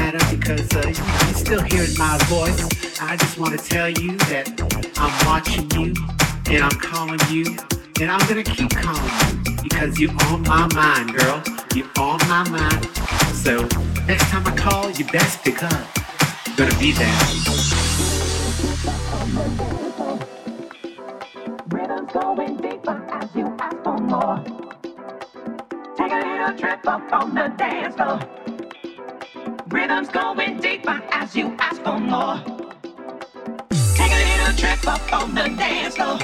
matter because uh, you're still hearing my voice. I just want to tell you that I'm watching you and I'm calling you and I'm going to keep calling you because you're on my mind, girl. You're on my mind. So next time I call, you best pick up. You're going to be there. Going deeper as you ask for more. Take a little trip up on the dance floor. Rhythm's going deeper as you ask for more. Take a little trip up on the dance floor.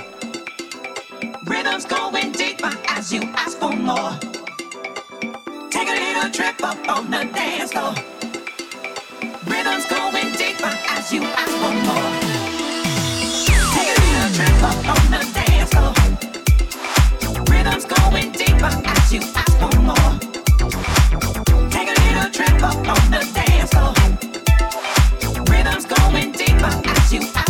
Rhythm's going deeper as you ask for more. Take a little trip up on the dance floor. Rhythm's going deeper as you ask for more. Take a little trip up on the dance floor. Rhythm's going deeper as you ask for more. Trip up on the dance floor. Rhythm's going deeper as you.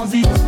Transit.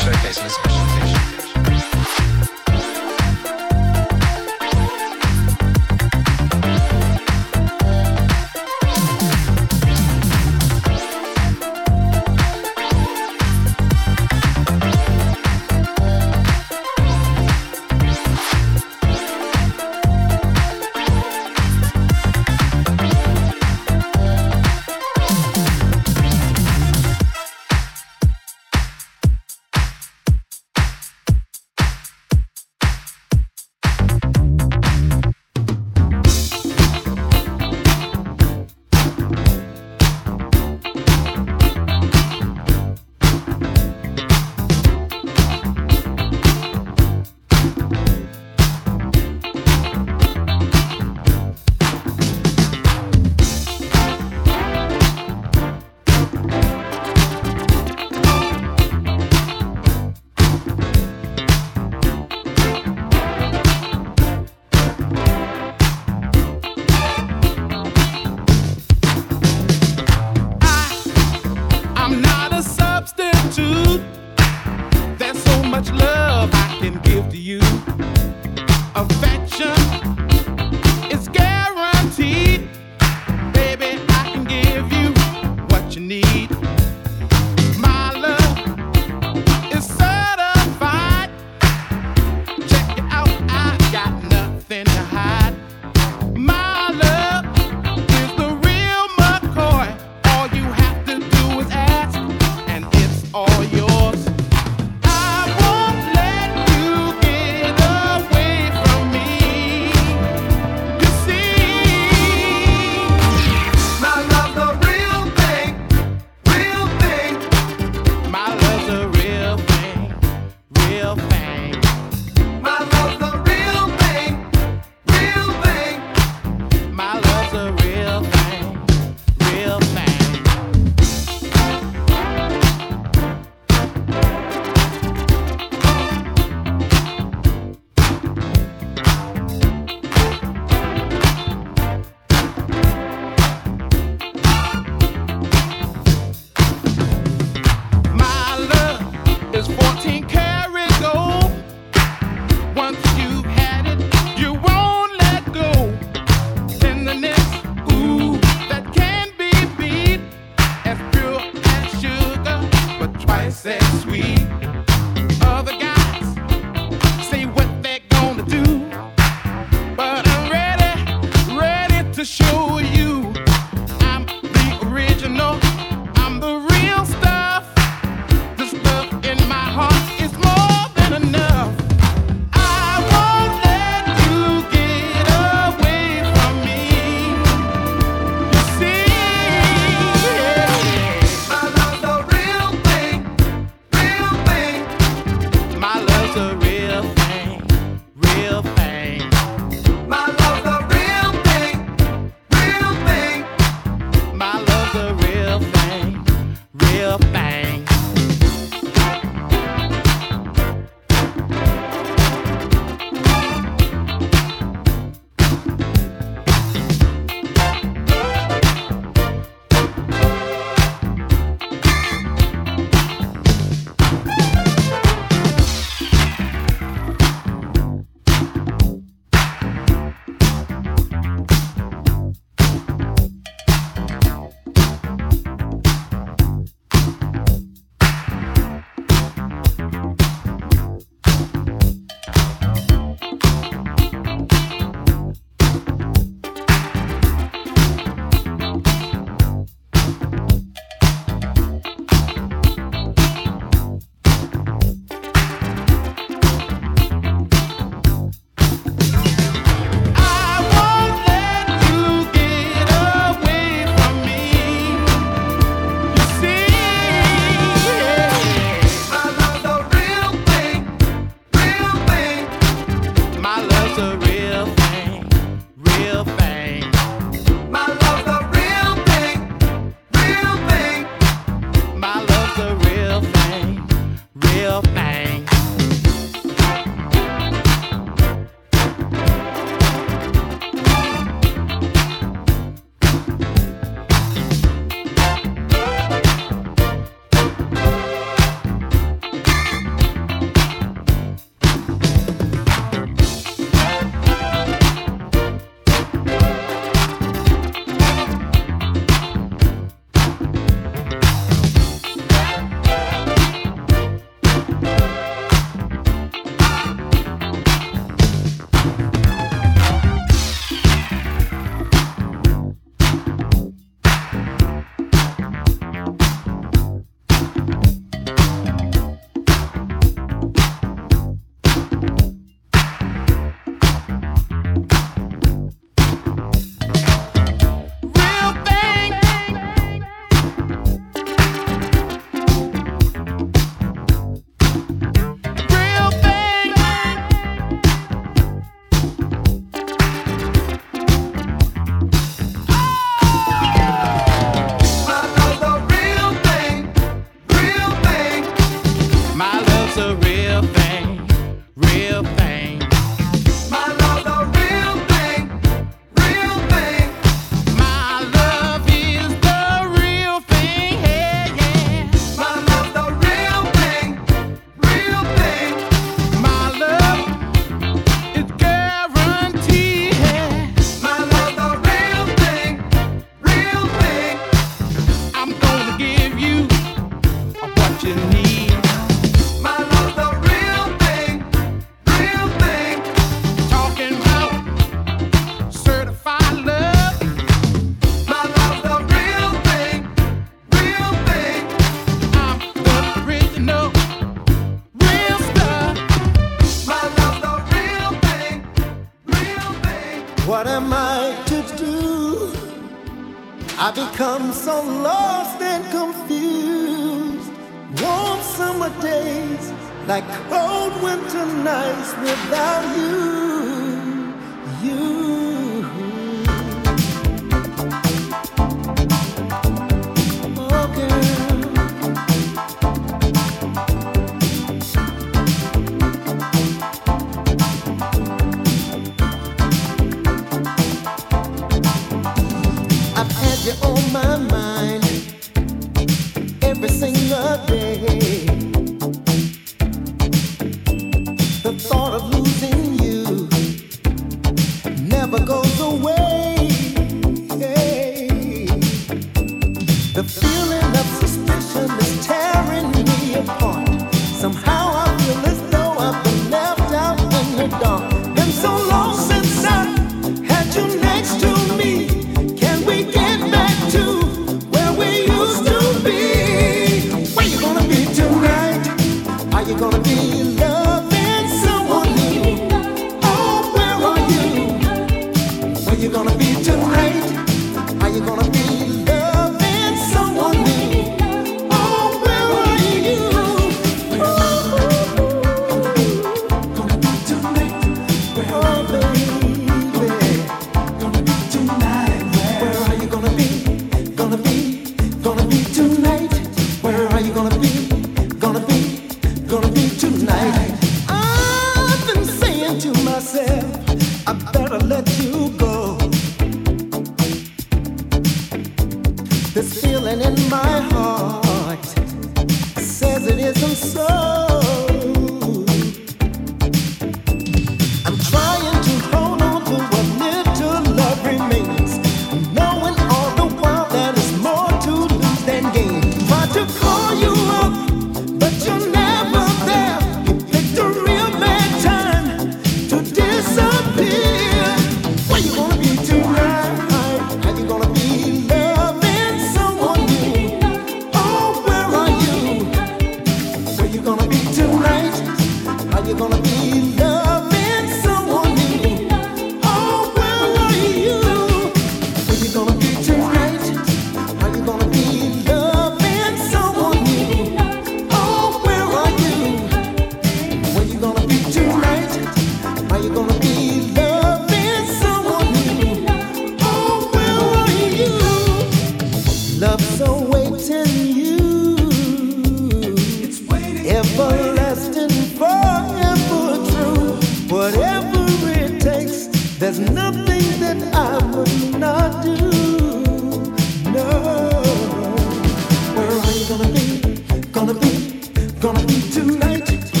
Be